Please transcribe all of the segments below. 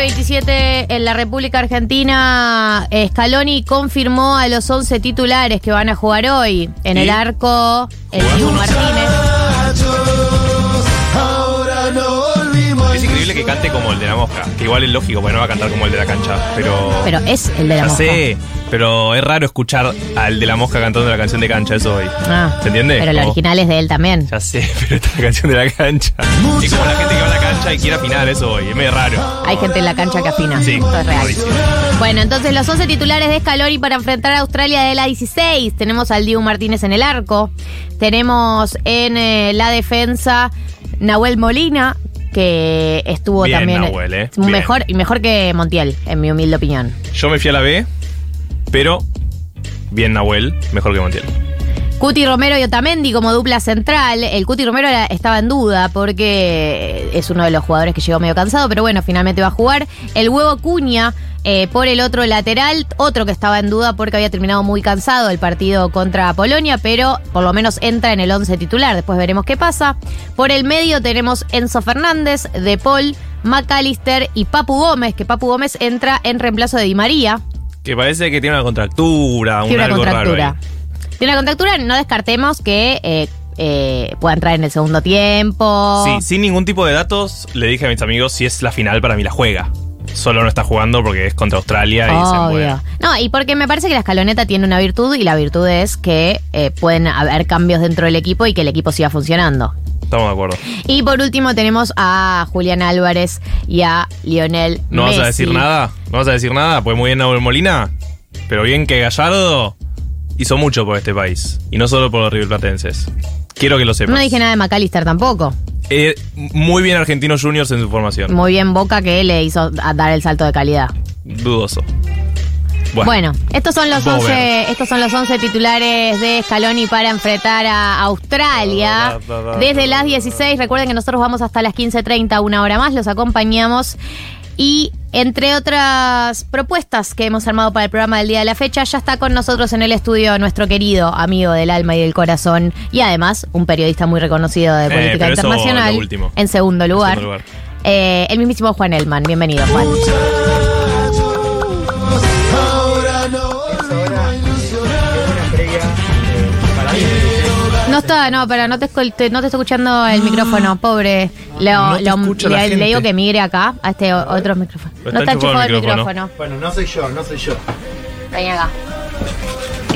11.27 en la República Argentina, Scaloni confirmó a los 11 titulares que van a jugar hoy. En ¿Y? el arco, el Dibu Martínez. Que cante como el de la mosca. Que igual es lógico, porque no va a cantar como el de la cancha. Pero. Pero es el de la ya mosca. sé, pero es raro escuchar al de la mosca cantando la canción de cancha, eso hoy. Ah, ¿Se entiende? Pero Como- original es de él también. Ya sé, pero esta es la canción de la cancha. Es como la gente que va a la cancha y quiere afinar eso hoy. Es medio raro. Hay gente en la cancha que afina. Sí, Esto es real. Bueno, entonces los 11 titulares de Scaloni para enfrentar a Australia de la 16. Tenemos al Dibu Martínez en el arco. Tenemos en eh, la defensa Nahuel Molina, que estuvo Bien, también Nahuel, eh. mejor y mejor que Montiel, en mi humilde opinión. Yo me fui a la B, pero bien Nahuel, mejor que Montiel. Cuti Romero y Otamendi como dupla central. El Cuti Romero era- estaba en duda porque es uno de los jugadores que llegó medio cansado, pero bueno, finalmente va a jugar. El huevo Cuña eh, por el otro lateral, otro que estaba en duda porque había terminado muy cansado el partido contra Polonia, pero por lo menos entra en el 11 titular. Después veremos qué pasa. Por el medio tenemos Enzo Fernández, De Paul, McAllister y Papu Gómez, que Papu Gómez entra en reemplazo de Di María. Que parece que tiene una contractura, un Tiene una algo raro contractura. ahí. Tiene una contractura, no descartemos que eh, eh, pueda entrar en el segundo tiempo. Sí, sin ningún tipo de datos, le dije a mis amigos si es la final para mí la juega. Solo no está jugando porque es contra Australia y se. Obvio. No, y porque me parece que la escaloneta tiene una virtud y la virtud es que eh, pueden haber cambios dentro del equipo y que el equipo siga funcionando. Estamos de acuerdo. Y por último tenemos a Julián Álvarez y a Lionel ¿No Messi. vas a decir nada? ¿No vas a decir nada? Pues muy bien Nahuel Molina, pero bien que Gallardo hizo mucho por este país. Y no solo por los riverplatenses. Quiero que lo sepas. No dije nada de McAllister tampoco. Eh, muy bien Argentinos Juniors en su formación. Muy bien Boca que le hizo a- dar el salto de calidad. Dudoso. Bueno, estos son los Vamos a 11, estos son los 11 titulares de Scaloni para enfrentar a Australia. Desde las da. 16, recuerden que nosotros vamos hasta las 15:30, una hora más, los acompañamos y entre otras propuestas que hemos armado para el programa del día de la fecha, ya está con nosotros en el estudio nuestro querido amigo del alma y del corazón y además un periodista muy reconocido de Eh, política internacional. En segundo lugar, segundo lugar. eh, el mismísimo Juan Elman. Bienvenido, Juan. Está, no, pero no te, te- no te está escuchando el micrófono, pobre. Le, No te lo- le- la le digo que migre acá, a este otro micrófono. No está enchufado el enchufado el micrófono. micrófono. Bueno, no soy yo, no soy yo. Ven acá.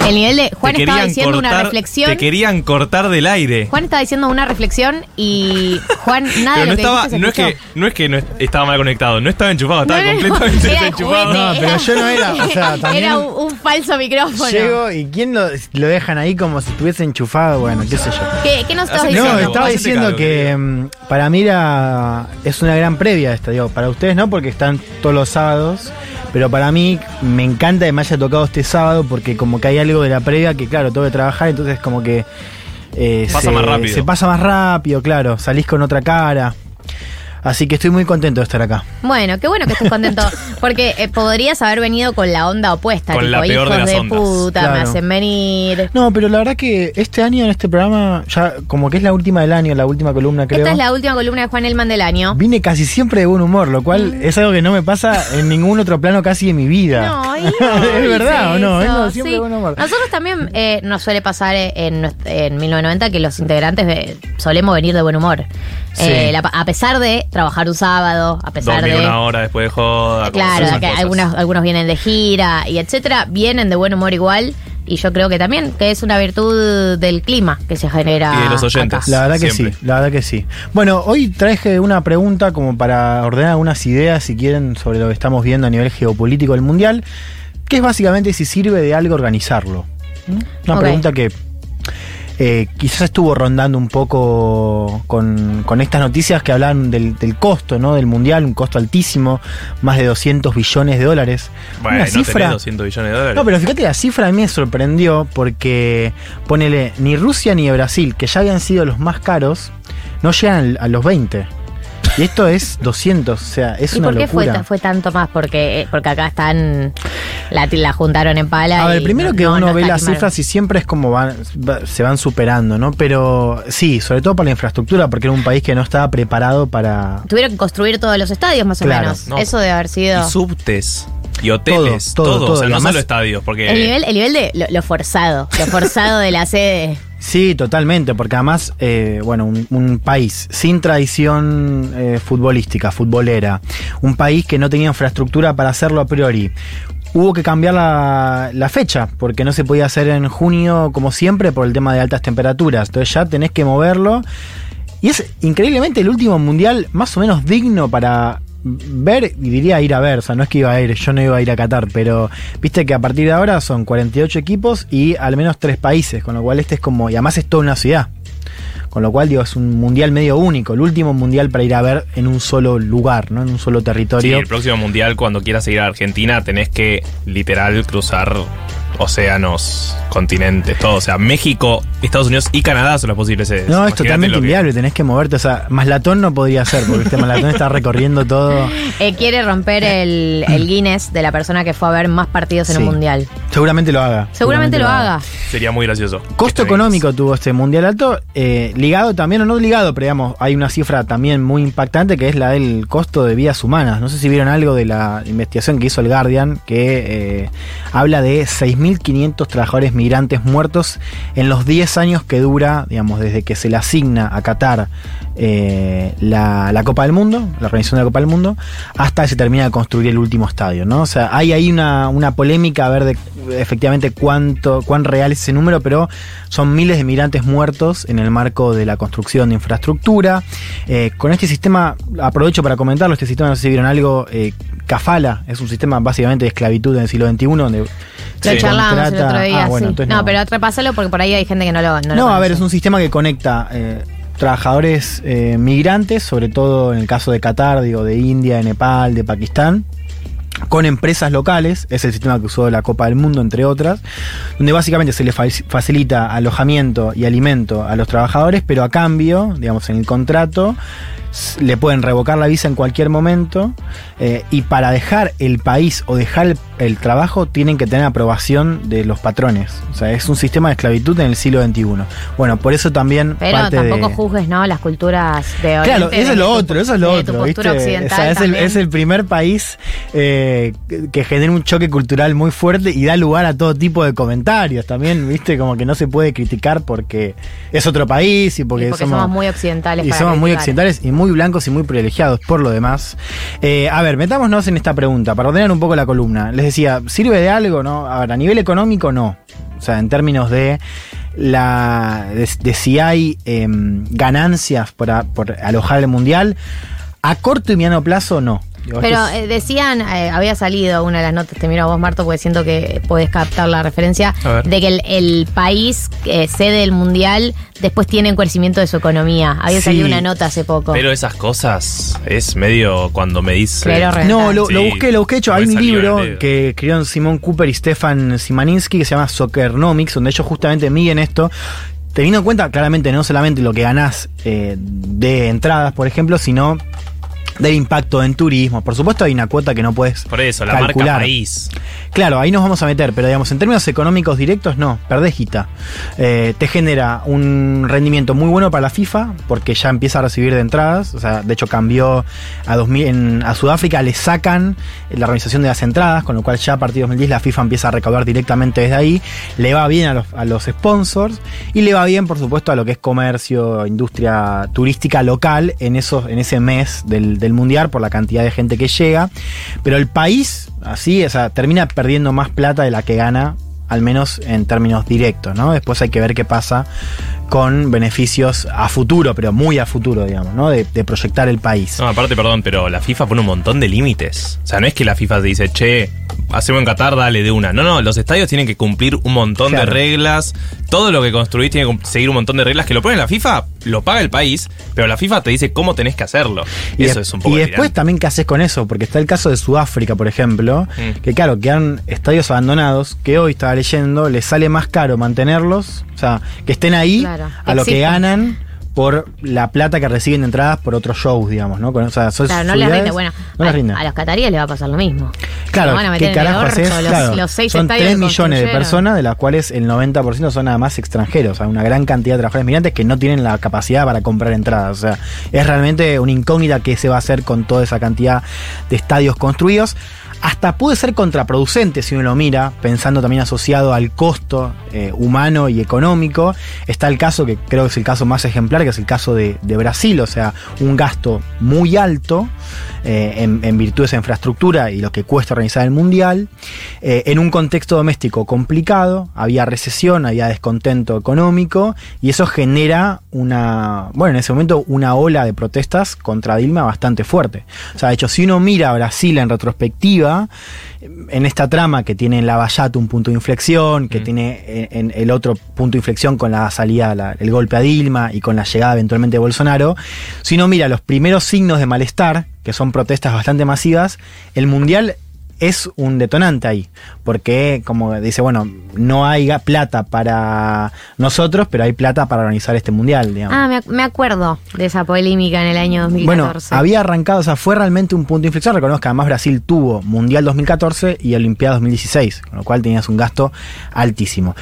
El nivel de. Juan estaba diciendo una reflexión. Te querían cortar del aire. Juan estaba diciendo una reflexión y Juan, nada de Pero no lo que estaba, dijiste se no es que, no es que no est- estaba mal conectado, no estaba enchufado, estaba No, no, no, completamente era desenchufado. juguete, No, pero era- yo no era, o sea, también- Era un, un falso micrófono. Llego y ¿quién lo, lo dejan ahí como si estuviese enchufado? Bueno, qué sé yo. ¿Qué, qué nos estabas Hacete No, diciendo? estaba hacete diciendo cargo, que querido. mm, para mí era, es una gran previa esta, digo, para ustedes no, porque están todos los sábados, pero para mí me encanta que me haya tocado este sábado porque como que hay algo de la previa que claro, tengo que trabajar, entonces como que eh, Pasa se, más rápido. se pasa más rápido, claro, salís con otra cara. Así que estoy muy contento de estar acá. Bueno, qué bueno que estés contento. Porque eh, podrías haber venido con la onda opuesta. Con tipo, la peor de hijos las de ondas. puta, me hacen venir. No, pero la verdad que este año en este programa, ya como que es la última del año, la última columna creo. Esta es la última columna de Juan Elman del año. Vine casi siempre de buen humor, lo cual es algo que no me pasa en ningún otro plano casi de mi vida. No, y no ¿Es verdad o no? dice Vengo eso, siempre sí. de buen humor. Nosotros también eh, nos suele pasar eh, en, en 1990 que los integrantes eh, solemos venir de buen humor. Sí. Eh, la- a pesar de trabajar un sábado, a pesar Dormir de. una hora después de joda. Claro, que algunos, algunos vienen de gira y etcétera, vienen de buen humor igual. Y yo creo que también, que es una virtud del clima que se genera. Y de los oyentes. acá. La verdad que Siempre. sí, la verdad que sí. Bueno, hoy traje una pregunta como para ordenar algunas ideas, si quieren, sobre lo que estamos viendo a nivel geopolítico del mundial, que es básicamente si sirve de algo organizarlo. Una pregunta que eh, quizás estuvo rondando un poco con, con estas noticias que hablan del, del costo ¿no? del mundial, un costo altísimo, más de 200 billones de dólares. Bueno, una no cifra. tenés 200 billones de dólares. No, pero fíjate, la cifra a mí me sorprendió porque, ponele, ni Rusia ni Brasil, que ya habían sido los más caros, no llegan a los 20. Y esto es 200, o sea, es ¿Y una por qué fue, locura. fue tanto más? Porque, eh, porque acá están. La, la juntaron en pala. A ver, primero no- que no- uno no ve las cifras y siempre es como van, va- se van superando, ¿no? Pero sí, sobre todo para la infraestructura, porque era un país que no estaba preparado para... Tuvieron que construir todos los estadios, más o Claro. menos. No. Eso debe haber sido. Y subtes. Y hoteles. Todo, Todo. todo, todo. O sea, Y no además- solo estadios. Porque. El nivel, el nivel de lo, lo forzado, lo forzado de la sede. Sí, totalmente, porque además, eh, bueno, un, un país sin tradición eh, futbolística, futbolera, un país que no tenía infraestructura para hacerlo a priori. Hubo que cambiar la, fecha, porque no se podía hacer en junio como siempre por el tema de altas temperaturas. Entonces ya tenés que moverlo. Y es increíblemente el último mundial más o menos digno para ver y diría ir a ver, o sea, no es que iba a ir, yo no iba a ir a Qatar, pero viste que a partir de ahora son 48 equipos y al menos tres países, con lo cual este es como, y además es toda una ciudad. Con lo cual, digo, es un mundial medio único, el último mundial para ir a ver en un solo lugar, ¿no? En un solo Sí, territorio. el próximo mundial, cuando quieras ir a Argentina, tenés que literal cruzar océanos, continentes, todo. O sea, México, Estados Unidos y Canadá son las posibles sedes. No, es totalmente lo que- inviable, tenés que moverte. O sea, Maslatón no podría ser, porque este Maslatón está recorriendo todo. Eh, quiere romper el, el Guinness de la persona que fue a ver más partidos en Sí. un mundial. Seguramente lo haga. Seguramente lo haga. Sería muy gracioso. Costo Este económico tuvo este mundial alto, eh, ligado también, o no ligado, pero digamos, hay una cifra también muy impactante que es la del costo de vidas humanas. No sé si vieron algo de la investigación que hizo el Guardian, que eh, habla de 6.500 trabajadores migrantes muertos en los 10 años que dura, digamos, desde que se le asigna a Qatar eh, la, la Copa del Mundo, la organización de la Copa del Mundo, hasta que se termina de construir el último estadio, ¿no? O sea, hay ahí una, una polémica a ver de efectivamente cuánto, cuán real es ese número, pero son miles de migrantes muertos en el marco de la construcción de infraestructura. Eh, con este sistema, aprovecho para comentarlo, este sistema, no sé si vieron algo, eh, Cafala, es un sistema básicamente de esclavitud en el siglo XXI, donde Sí. charlamos el contrata- otro día, Ah, bueno, sí. no, pero repásalo porque por ahí hay gente que no lo. No, no, lo a ver, es un sistema que conecta eh, trabajadores eh, migrantes, sobre todo en el caso de Qatar, digo, de India, de Nepal, de Pakistán, con empresas locales, es el sistema que usó la Copa del Mundo, entre otras, donde básicamente se fa- facilita alojamiento y alimento a los trabajadores, pero a cambio, digamos, en el contrato, le pueden revocar la visa en cualquier momento eh, y para dejar el país o dejar el, el trabajo tienen que tener aprobación de los patrones. O sea, es un sistema de esclavitud en el siglo XXI. Bueno, por eso también Pero parte tampoco de... juzgues, ¿no? Las culturas de Claro, Oriente, eso es lo tu- otro, eso es lo otro. ¿viste? occidental O sea, es, el, también. es el primer país eh, que- genera un choque cultural muy fuerte y da lugar a todo tipo de comentarios también, ¿viste? Como que no se puede criticar porque es otro país y porque, Y porque somos muy occidentales Y para somos muy occidentales y muy blancos y muy privilegiados por lo demás. Eh, a ver, metámonos en esta pregunta para ordenar un poco la columna. Les decía, ¿sirve de algo? No? A a nivel económico no. O sea, en términos de la de, de si hay em, ganancias por, a- por alojar el mundial, a corto y mediano plazo no. Pero eh, decían, eh, había salido una de las notas, te miro a vos, Marto, porque siento que podés captar la referencia, de que el, el país que sede el mundial después tiene un crecimiento de su economía. Había Sí. salido una nota hace poco. Pero esas cosas es medio cuando me dice. Pero No, lo, busqué, lo busqué. Hecho, hay me un libro que escribieron Simón Cooper y Stefan Simaninsky que se llama Soccernomics, donde ellos justamente miden esto. Teniendo en cuenta claramente no solamente lo que ganás eh, de entradas, por ejemplo, sino del impacto en turismo. Por supuesto hay una cuota que no puedes Por eso, la calcular. marca país. Claro, ahí nos vamos a meter, pero digamos, en términos económicos directos, no, perdés guita. Eh, te genera un rendimiento muy bueno para la FIFA, porque ya empieza a recibir de entradas. O sea, de hecho, cambió a 2000, en, a Sudáfrica, le sacan la organización de las entradas, con lo cual ya a partir de 2010 la FIFA empieza a recaudar directamente desde ahí. Le va bien a los, a los sponsors y le va bien, por supuesto, a lo que es comercio, industria turística local en, esos, en ese mes del, del mundial por la cantidad de gente que llega. Pero el país, así, o sea, termina perdiendo más plata de la que gana, al menos en términos directos, ¿no? Después hay que ver qué pasa con beneficios a futuro, pero muy a futuro, digamos, ¿no? De, de proyectar el país. No, aparte, perdón, pero la FIFA pone un montón de límites. O sea, no es que la FIFA te dice, che, hacemos en Qatar, dale de una. No, no, los estadios tienen que cumplir un montón Claro. de reglas. Todo lo que construís tiene que seguir un montón de reglas que lo pone la FIFA, lo paga el país, pero la FIFA te dice cómo tenés que hacerlo. Y, eso es un poco y después también qué haces con eso, porque está el caso de Sudáfrica, por ejemplo, Mm. que claro, quedan estadios abandonados, que hoy estaba leyendo, les sale más caro mantenerlos, o sea, que estén ahí Claro, a lo que ganan por la plata que reciben de entradas por otros shows, digamos, ¿no? Con, o sea, Claro, no les rinde. Bueno, no les a, rinde. a los cataríes les va a pasar lo mismo. Claro, Lo van a meter ¿qué carajo orto, haces? los- Claro, los seis son estadios 3 que millones de personas, de las cuales el 90% son nada más extranjeros, o sea, una gran cantidad de trabajadores migrantes que no tienen la capacidad para comprar entradas. O sea, es realmente una incógnita qué se va a hacer con toda esa cantidad de estadios construidos. Hasta puede ser contraproducente si uno lo mira, pensando también asociado al costo eh, humano y económico. Está el caso, que creo que es el caso más ejemplar, que es el caso de, Brasil, o sea, un gasto muy alto eh, en, en virtud de esa infraestructura y lo que cuesta organizar el Mundial, eh, en un contexto doméstico complicado, había recesión, había descontento económico, y eso genera una, bueno, en ese momento una ola de protestas contra Dilma bastante fuerte. O sea, de hecho, si uno mira a Brasil en retrospectiva, en esta trama que tiene en Lavallato un punto de inflexión, que Mm. tiene en, en el otro punto de inflexión con la salida, la- el golpe a Dilma y con la llegada eventualmente de Bolsonaro, si uno mira los primeros signos de malestar, que son protestas bastante masivas, el Mundial es un detonante ahí, porque como dice, bueno, no hay plata para nosotros, pero hay plata para organizar este Mundial, digamos. Ah, me, ac- me acuerdo de esa polémica en el año 2014. Bueno, había arrancado, o sea, fue realmente un punto de inflexión. Reconozco que además Brasil tuvo Mundial 2014 y Olimpiada 2016, con lo cual tenías un gasto altísimo.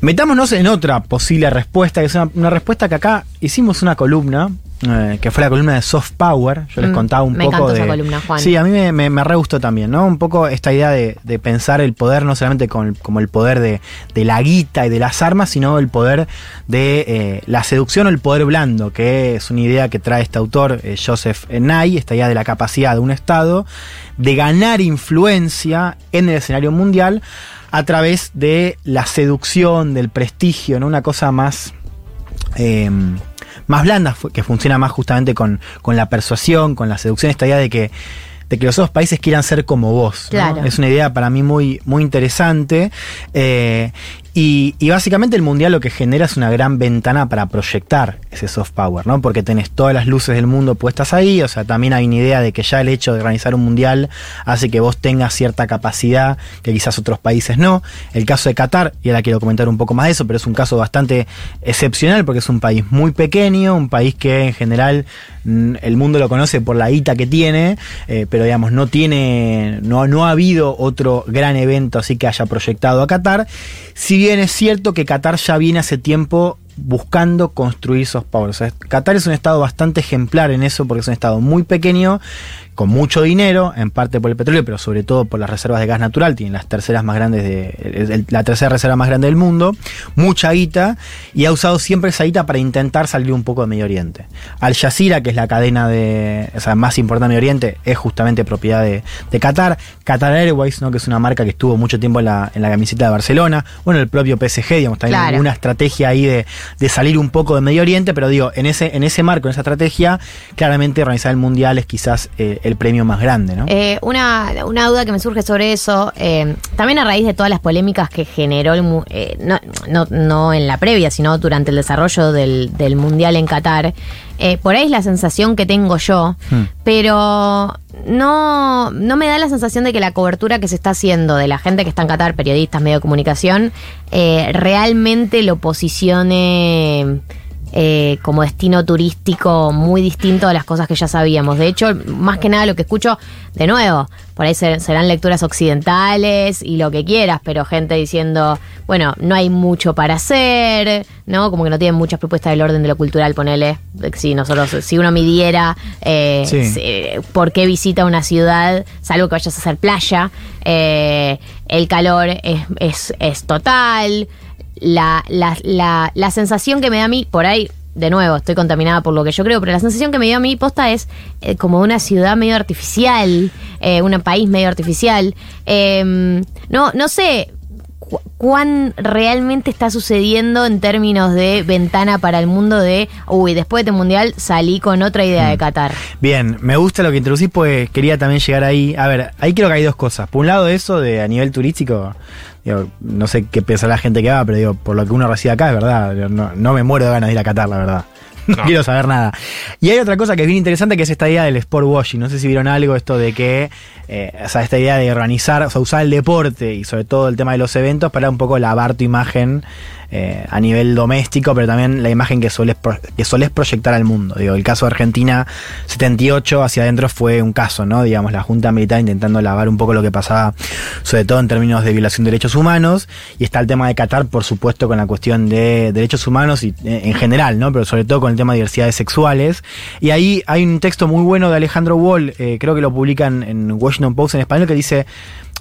Metámonos en otra posible respuesta, que es una, una respuesta que acá hicimos una columna, eh, que fue la columna de Soft Power. Yo les Mm, contaba un me poco encantó de. esa columna, Juan. Sí, a mí me, me, me re gustó también, ¿no? Un poco esta idea de, de pensar el poder no solamente con como el poder de, de la guita y de las armas, sino el poder de eh, la seducción o el poder blando, que es una idea que trae este autor, eh, Joseph Nye, esta idea de la capacidad de un Estado de ganar influencia en el escenario mundial a través de la seducción, del prestigio, ¿no? Una cosa más eh, más blanda, fu- que funciona más justamente con, con la persuasión, con la seducción, esta idea de que, de que los otros países quieran ser como vos. ¿no? Claro. Es una idea para mí muy, muy interesante. eh, y, y básicamente el mundial lo que genera es una gran ventana para proyectar ese soft power, ¿no? Porque tenés todas las luces del mundo puestas ahí, o sea, también hay una idea de que ya el hecho de organizar un mundial hace que vos tengas cierta capacidad que quizás otros países no. El caso de Qatar, y ahora quiero comentar un poco más de eso, pero es un caso bastante excepcional porque es un país muy pequeño, un país que en general mm, el mundo lo conoce por la guita que tiene, eh, pero digamos, no tiene, no, no ha habido otro gran evento así que haya proyectado a Qatar. Bien es cierto que Qatar ya viene hace tiempo buscando construir soft power. O Qatar es un estado bastante ejemplar en eso porque es un estado muy pequeño, con mucho dinero, en parte por el petróleo, pero sobre todo por las reservas de gas natural, tienen las terceras más grandes de, la tercera reserva más grande del mundo, mucha guita, y ha usado siempre esa guita para intentar salir un poco de Medio Oriente. Al Jazeera, que es la cadena de, o sea, más importante de Medio Oriente, es justamente propiedad de, de Qatar. Qatar Airways, ¿no? que es una marca que estuvo mucho tiempo en la, en la camiseta de Barcelona. Bueno, el propio PSG, digamos, también Claro. una estrategia ahí de, de salir un poco de Medio Oriente, pero digo, en ese, en ese marco, en esa estrategia, claramente organizar el Mundial es quizás eh, el premio más grande, ¿no? Eh, una, una duda que me surge sobre eso, eh, también a raíz de todas las polémicas que generó, el, eh, no, no, no en la previa, sino durante el desarrollo del, del Mundial en Qatar, eh, por ahí es la sensación que tengo yo, Hmm. pero no, no me da la sensación de que la cobertura que se está haciendo de la gente que está en Qatar, periodistas, medio de comunicación, realmente lo posicione eh, como destino turístico muy distinto a las cosas que ya sabíamos. De hecho, más que nada lo que escucho, de nuevo, por ahí ser- serán lecturas occidentales y lo que quieras, pero gente diciendo, bueno, no hay mucho para hacer, ¿no? Como que no tienen muchas propuestas del orden de lo cultural, ponele. Si nosotros, si uno midiera eh, Sí. por qué visita una ciudad, salvo que vayas a hacer playa, eh, el calor es, es, es total, la, la, la, la sensación que me da a mí, por ahí, de nuevo, estoy contaminada por lo que yo creo, pero la sensación que me dio a mí posta es eh, como una ciudad medio artificial, eh, un país medio artificial. Eh, no, no sé cu- cuán realmente está sucediendo en términos de ventana para el mundo de, uy, después de este mundial salí con otra idea de Qatar. Bien, me gusta lo que introducís, pues quería también llegar ahí. A ver, ahí creo que hay dos cosas. Por un lado, eso de a nivel turístico, digo, no sé qué piensa la gente que va, pero digo, por lo que uno recibe acá, es verdad. No, no me muero de ganas de ir a Qatar, la verdad. No, No. quiero saber nada. Y hay otra cosa que es bien interesante, que es esta idea del sport washing. No sé si vieron algo, esto de que, eh, o sea, esta idea de organizar, o sea, usar el deporte y sobre todo el tema de los eventos para un poco lavar tu imagen eh, a nivel doméstico, pero también la imagen que pro- que solés proyectar al mundo. Digo, el caso de Argentina 78 hacia adentro fue un caso, ¿no? Digamos, la Junta Militar intentando lavar un poco lo que pasaba, sobre todo en términos de violación de derechos humanos, y está el tema de Qatar, por supuesto, con la cuestión de derechos humanos y eh, en general, ¿no? Pero sobre todo con el tema de diversidades sexuales. Y ahí hay un texto muy bueno de Alejandro Wall, eh, creo que lo publican en Washington Post en español, que dice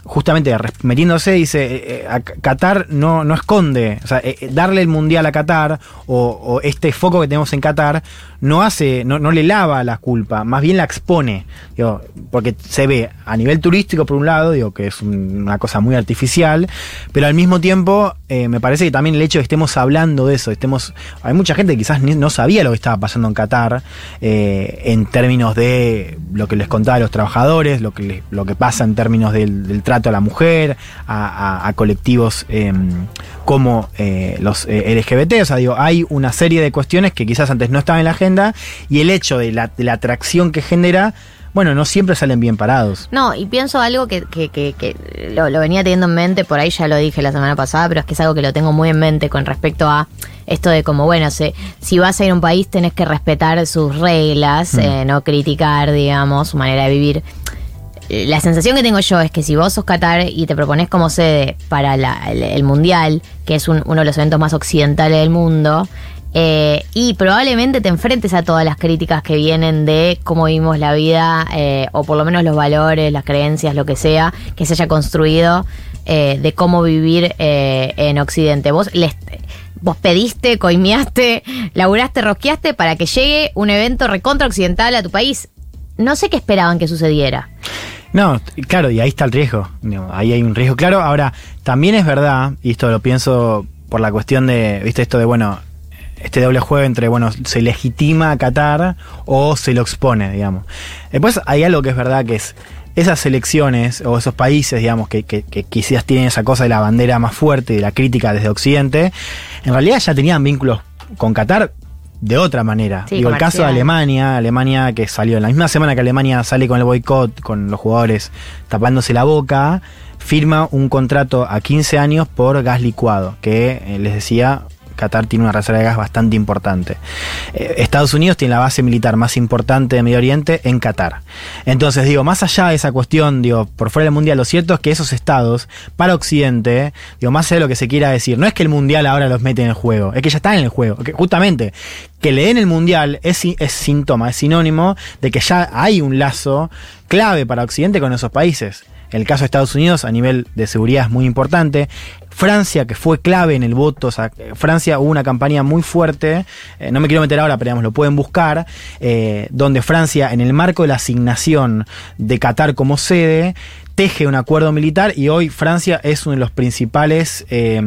justamente metiéndose, dice, eh, eh, a Qatar no, no esconde, o sea, eh, darle el mundial a Qatar o, o este foco que tenemos en Qatar no hace, no, no le lava la culpa, más bien la expone, digo, porque se ve a nivel turístico por un lado, digo, que es un- una cosa muy artificial, pero al mismo tiempo eh, me parece que también el hecho de que estemos hablando de eso, estemos, hay mucha gente que quizás no sabía lo que estaba pasando en Qatar eh, en términos de lo que les contaba a los trabajadores, lo que, lo que pasa en términos del, trato a la mujer, a, colectivos eh, como eh, los LGBT, o sea, digo, hay una serie de cuestiones que quizás antes no estaban en la agenda y el hecho de la atracción que genera, bueno, no siempre salen bien parados. No, y pienso algo que, que, que, que lo, lo venía teniendo en mente, por ahí ya lo dije la semana pasada, pero es que es algo que lo tengo muy en mente con respecto a esto de como, bueno, se- si vas a ir a un país tenés que respetar sus reglas, eh, no criticar, digamos, su manera de vivir. La sensación que tengo yo es que si vos sos Qatar y te propones como sede para la- el, el Mundial, que es un- uno de los eventos más occidentales del mundo, eh, y probablemente te enfrentes a todas las críticas que vienen de cómo vivimos la vida, eh, o por lo menos los valores, las creencias, lo que sea, que se haya construido eh, de cómo vivir en Occidente. Vos les, vos pediste, coimeaste, laburaste, rosqueaste para que llegue un evento recontra occidental a tu país. No sé qué esperaban que sucediera. No, claro, y ahí está el riesgo. Ahí hay un riesgo. Claro, ahora, también es verdad, y esto lo pienso por la cuestión de, viste, esto de, bueno, este doble juego entre, bueno, se legitima a Qatar o se lo expone, digamos. Después hay algo que es verdad que es esas elecciones o esos países, digamos, que, que, que quizás tienen esa cosa de la bandera más fuerte y de la crítica desde Occidente, en realidad ya tenían vínculos con Qatar de otra manera. Sí, Digo, el caso de. Alemania, Alemania que salió en la misma semana que Alemania sale con el boicot, con los jugadores tapándose la boca, firma un contrato a 15 años por gas licuado, que eh, les decía, Qatar tiene una reserva de gas bastante importante. Eh, Estados Unidos tiene la base militar más importante de Medio Oriente en Qatar. Entonces, digo, más allá de esa cuestión, digo, por fuera del Mundial, lo cierto es que esos estados, para Occidente, digo, más allá de lo que se quiera decir, no es que el Mundial ahora los mete en el juego, es que ya están en el juego. Que justamente, que le den el Mundial es, es síntoma, es sinónimo de que ya hay un lazo clave para Occidente con esos países. El caso de Estados Unidos a nivel de seguridad es muy importante. Francia, que fue clave en el voto, o sea, Francia hubo una campaña muy fuerte, eh, no me quiero meter ahora, pero digamos, lo pueden buscar, eh, donde Francia, en el marco de la asignación de Qatar como sede, teje un acuerdo militar y hoy Francia es uno de los principales, eh,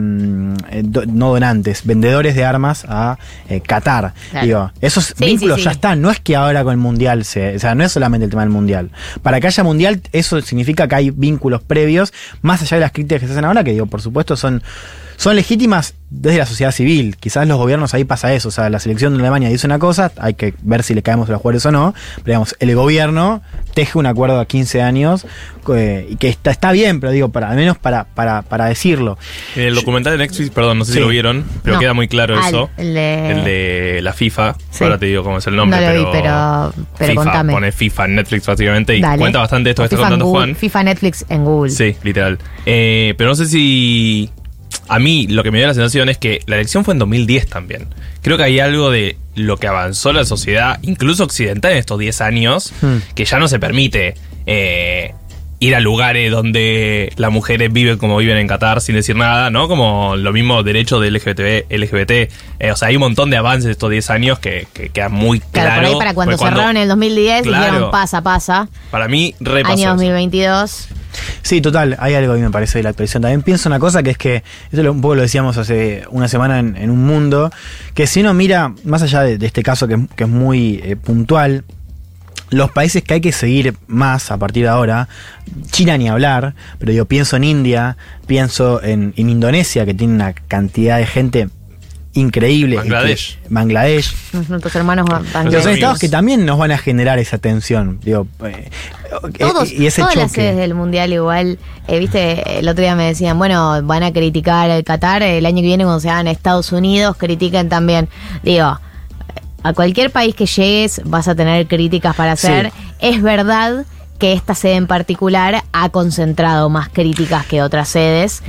do- no donantes, vendedores de armas a eh, Qatar. Claro. Digo, esos Sí, vínculos sí, sí. ya están, no es que ahora con el Mundial se, o sea, no es solamente el tema del Mundial. Para que haya Mundial, eso significa que hay vínculos previos, más allá de las críticas que se hacen ahora, que digo, por supuesto, son, son legítimas desde la sociedad civil. Quizás los gobiernos ahí pasa eso, o sea, la selección de Alemania dice una cosa, hay que ver si le caemos a los jugadores o no, pero digamos, el gobierno teje un acuerdo a 15 años, eh, y que está, está bien, pero digo, para, al menos para, para, para decirlo. En el documental de Netflix, perdón, no sé Sí. si lo vieron, pero No. queda muy claro Ah, eso. el de- El de la FIFA. Sí. Ahora te digo cómo es el nombre, No lo vi, pero. pero- pero FIFA, contame. Pone FIFA en Netflix básicamente y Dale. cuenta bastante esto que está contando Google- Juan. FIFA Netflix en Google. Sí, literal. Eh, pero no sé si. A mí lo que me dio la sensación es que la elección fue en 2010 también. Creo que hay algo de lo que avanzó la sociedad, incluso occidental, en estos 10 años, Hmm. que ya no se permite eh, ir a lugares donde las mujeres viven como viven en Qatar sin decir nada, ¿no? Como lo mismo derecho de LGBT. LGBT eh, o sea, hay un montón de avances estos 10 años que, que quedan muy Claro, claro. por ahí para cuando cerraron en el 2010 Claro. dijeron pasa, pasa. Para mí, repasó. Año eso. 2022. Sí, total, hay algo a mí me parece de la actualización. También pienso una cosa que es que, esto un poco lo decíamos hace una semana en, en un mundo, que si uno mira, más allá de, este caso que, que es muy eh, puntual, los países que hay que seguir más a partir de ahora, China ni hablar, pero yo pienso en India, pienso en, en Indonesia, que tiene una cantidad de gente increíble. Bangladesh. Que- Bangladesh. Nuestros hermanos van- van- Los estados que también nos van a generar esa tensión. Digo, eh, Todos, y ese todas las sedes del mundial igual, eh, viste, el otro día me decían, bueno, van a criticar el Qatar, el año que viene cuando se hagan Estados Unidos, critiquen también. Digo, a cualquier país que llegues vas a tener críticas para hacer. Es verdad que esta sede en particular ha concentrado más críticas que otras sedes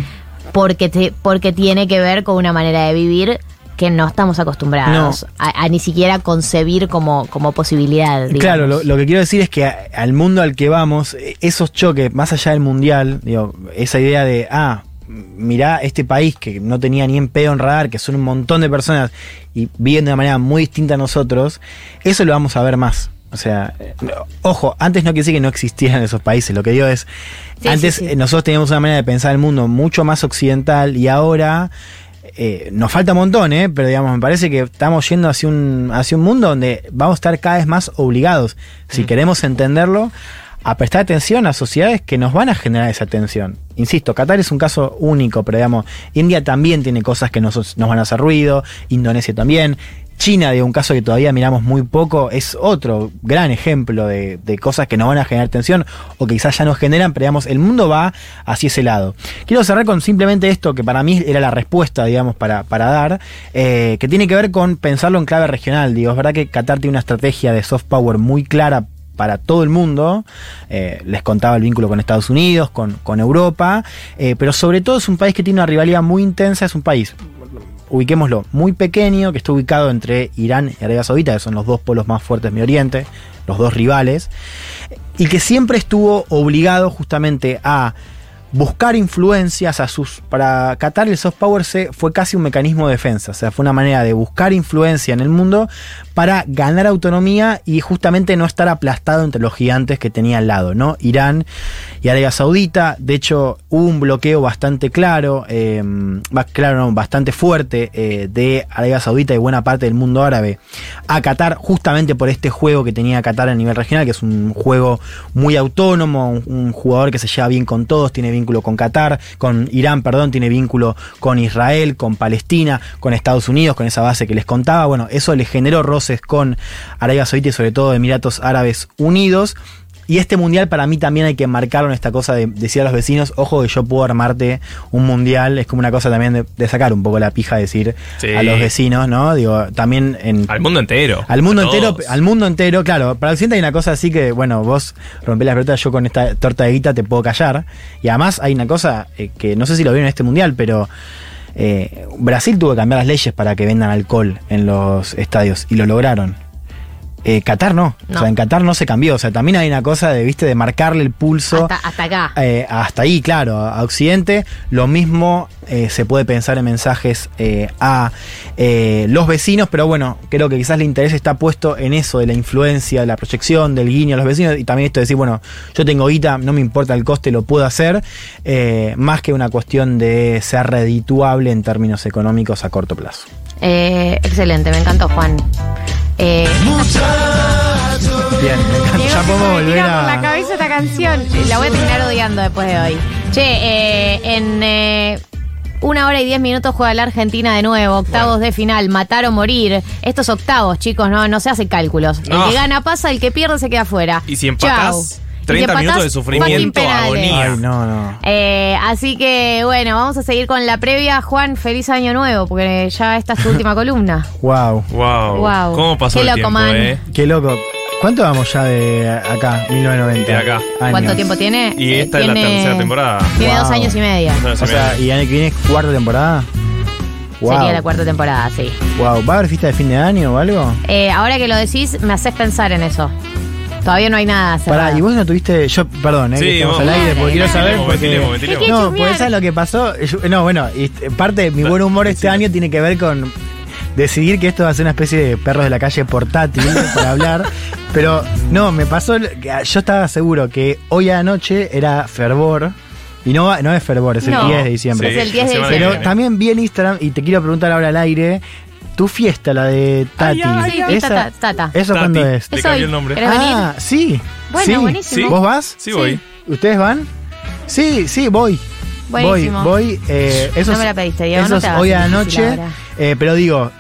porque, te- porque tiene que ver con una manera de vivir que no estamos acostumbrados a, a ni siquiera concebir como, como posibilidad. digamos. Claro, lo, lo que quiero decir es que a- al mundo al que vamos, eh, esos choques, más allá del mundial, digo, esa idea de, ah, mirá este país que no tenía ni en pedo en radar, que son un montón de personas y viven de una manera muy distinta a nosotros, eso lo vamos a ver más. O sea, eh, ojo, antes no quiere decir que no existieran esos países, lo que digo es, Sí, antes sí, sí. eh, nosotros teníamos una manera de pensar el mundo mucho más occidental y ahora eh, nos falta un montón, ¿eh? pero digamos, me parece que estamos yendo hacia un, hacia un mundo donde vamos a estar cada vez más obligados, si Mm. queremos entenderlo, a prestar atención a sociedades que nos van a generar esa atención. Insisto, Qatar es un caso único, pero digamos, India también tiene cosas que nos, nos van a hacer ruido, Indonesia también. China, de un caso que todavía miramos muy poco, es otro gran ejemplo de, cosas que nos van a generar tensión o que quizás ya nos generan, pero digamos, el mundo va hacia ese lado. Quiero cerrar con simplemente esto, que para mí era la respuesta, digamos, para, para dar, eh, que tiene que ver con pensarlo en clave regional. Digo, es verdad que Qatar tiene una estrategia de soft power muy clara para todo el mundo. Eh, les contaba el vínculo con Estados Unidos, con, con Europa, eh, pero sobre todo es un país que tiene una rivalidad muy intensa, es un país ubiquémoslo, muy pequeño, que está ubicado entre Irán y Arabia Saudita, que son los dos polos más fuertes de Oriente, los dos rivales, y que siempre estuvo obligado justamente a buscar influencias a sus para Qatar el soft power se, fue casi un mecanismo de defensa, o sea, fue una manera de buscar influencia en el mundo para ganar autonomía y justamente no estar aplastado entre los gigantes que tenía al lado, ¿no? Irán y Arabia Saudita, de hecho hubo un bloqueo bastante claro, va- claro, bastante fuerte eh, de Arabia Saudita y buena parte del mundo árabe a Qatar justamente por este juego que tenía Qatar a nivel regional, que es un juego muy autónomo, un, un jugador que se lleva bien con todos, tiene vínculo con Qatar, con Irán, perdón, tiene vínculo con Israel, con Palestina, con Estados Unidos, con esa base que les contaba. Bueno, eso le generó roces con Arabia Saudita y sobre todo Emiratos Árabes Unidos. Y este mundial para mí también hay que marcarlo en esta cosa de decir a los vecinos, ojo que yo puedo armarte un mundial, es como una cosa también de, de sacar un poco la pija, decir Sí. a los vecinos, ¿no? Digo, también en, Al mundo entero. al mundo entero, al mundo entero, claro. Para Occidente hay una cosa así que, bueno, vos rompés las pelotas, yo con esta torta de guita te puedo callar. Y además hay una cosa eh, que no sé si lo vieron en este mundial, pero eh, Brasil tuvo que cambiar las leyes para que vendan alcohol en los estadios y lo lograron. Eh, Qatar no. No. O sea, en Qatar no se cambió. O sea, también hay una cosa de, viste, de marcarle el pulso. Hasta, hasta acá. Eh, hasta ahí, claro, a Occidente. Lo mismo eh, se puede pensar en mensajes eh, a eh, los vecinos, pero bueno, creo que quizás el interés está puesto en eso de la influencia, de la proyección, del guiño a los vecinos y también esto de decir, bueno, yo tengo guita, no me importa el coste, lo puedo hacer, más que una cuestión de ser redituable en términos económicos a corto plazo. Excelente, me encantó, Juan. Eh, Bien, me encanta. Ya me volver por la a. cabeza esta canción. La voy a terminar odiando después de hoy. Che, eh, en eh, una hora y diez minutos juega la Argentina de nuevo. Octavos de final, matar o morir. Estos octavos, chicos, no, no se hacen cálculos. El No. que gana pasa, el que pierde se queda afuera. Y si Chau. empatás, 30 si minutos de sufrimiento, agonía. Ay, no, no. Eh, así que bueno, vamos a seguir con la previa. Juan, feliz año nuevo, porque ya esta es tu última columna. Wow, Wow. Wow. ¿Cómo pasó Qué el loco, tiempo, man. eh? qué loco. ¿Cuánto vamos ya de acá, 1990? De acá. ¿Cuánto tiempo tiene? Y esta es la tercera temporada. Tiene Wow. dos años y medio. O sea, ¿y año que viene es cuarta temporada? Wow. Sería la cuarta temporada, sí. Wow. ¿Va a haber fiesta de fin de año o algo? Eh, ahora que lo decís, me haces pensar en eso. Todavía no hay nada cerrado. Pará, y vos no tuviste. Yo, perdón, eh, Sí, que estamos vos- al aire, porque quiero saber. Ventilemos, Porque, ventilemos, ventilemos. no, pues ¿sabes lo que pasó? Yo- no, bueno, y este, parte de mi buen humor este año tiene que ver con decidir que esto va a ser una especie de perros de la calle portátil para hablar. Pero no, me pasó. Yo estaba seguro que hoy a la noche era fervor. Y no, no es fervor, es el No. 10 de diciembre. Es el 10 de diciembre. Pero también vi en Instagram, y te quiero preguntar ahora al aire, tu fiesta, la de Tati. Ay, ay, ta- Tata. ¿Eso Tati. cuándo es? Le cambié el nombre. ¿Querés venir? Ah, sí. Bueno, sí. buenísimo. ¿Vos vas? Sí, voy. ¿Ustedes van? Sí, sí, voy. Voy, Buenísimo. voy. eh, eso No me la pediste, Diego, Eso no es te hagas hoy a la noche. eh, pero digo,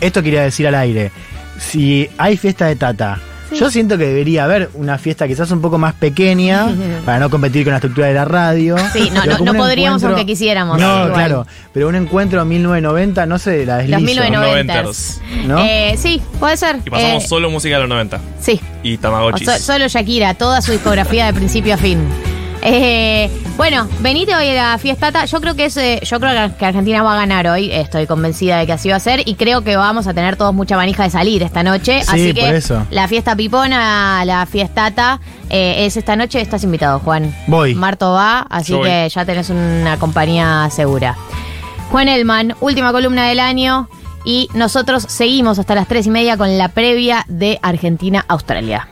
esto quería decir al aire. Si hay fiesta de Tata, yo siento que debería haber una fiesta quizás un poco más pequeña para no competir con la estructura de la radio. Sí, no, no- no podríamos encuentro- aunque quisiéramos, No, igual. claro. Pero un encuentro en 1990, no sé, la deslizo. Los 1990. Noventers. ¿No? Eh, sí, puede ser. Y pasamos Eh, solo música de los 90. Sí. Y O Tamagotchis. so- solo Shakira, toda su discografía de principio a fin. Eh, bueno, venite hoy a la fiestata. Yo creo que es, eh, yo creo que Argentina va a ganar hoy. Estoy convencida de que así va a ser. Y creo que vamos a tener todos mucha manija de salir esta noche. Sí, así por que eso. la fiesta pipona, la fiestata, eh, es esta noche. Estás invitado, Juan. Voy. Marto va, así Yo voy. que ya tenés una compañía segura. Juan Elman, última columna del año. Y nosotros seguimos hasta las tres y media con la previa de Argentina-Australia.